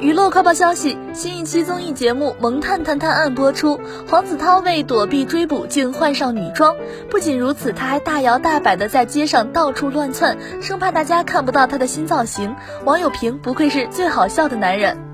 娱乐快报消息新一期综艺节目萌探探探案播出黄子韬为躲避追捕竟换上女装不仅如此他还大摇大摆的在街上到处乱窜生怕大家看不到他的新造型。网友评不愧是最好笑的男人。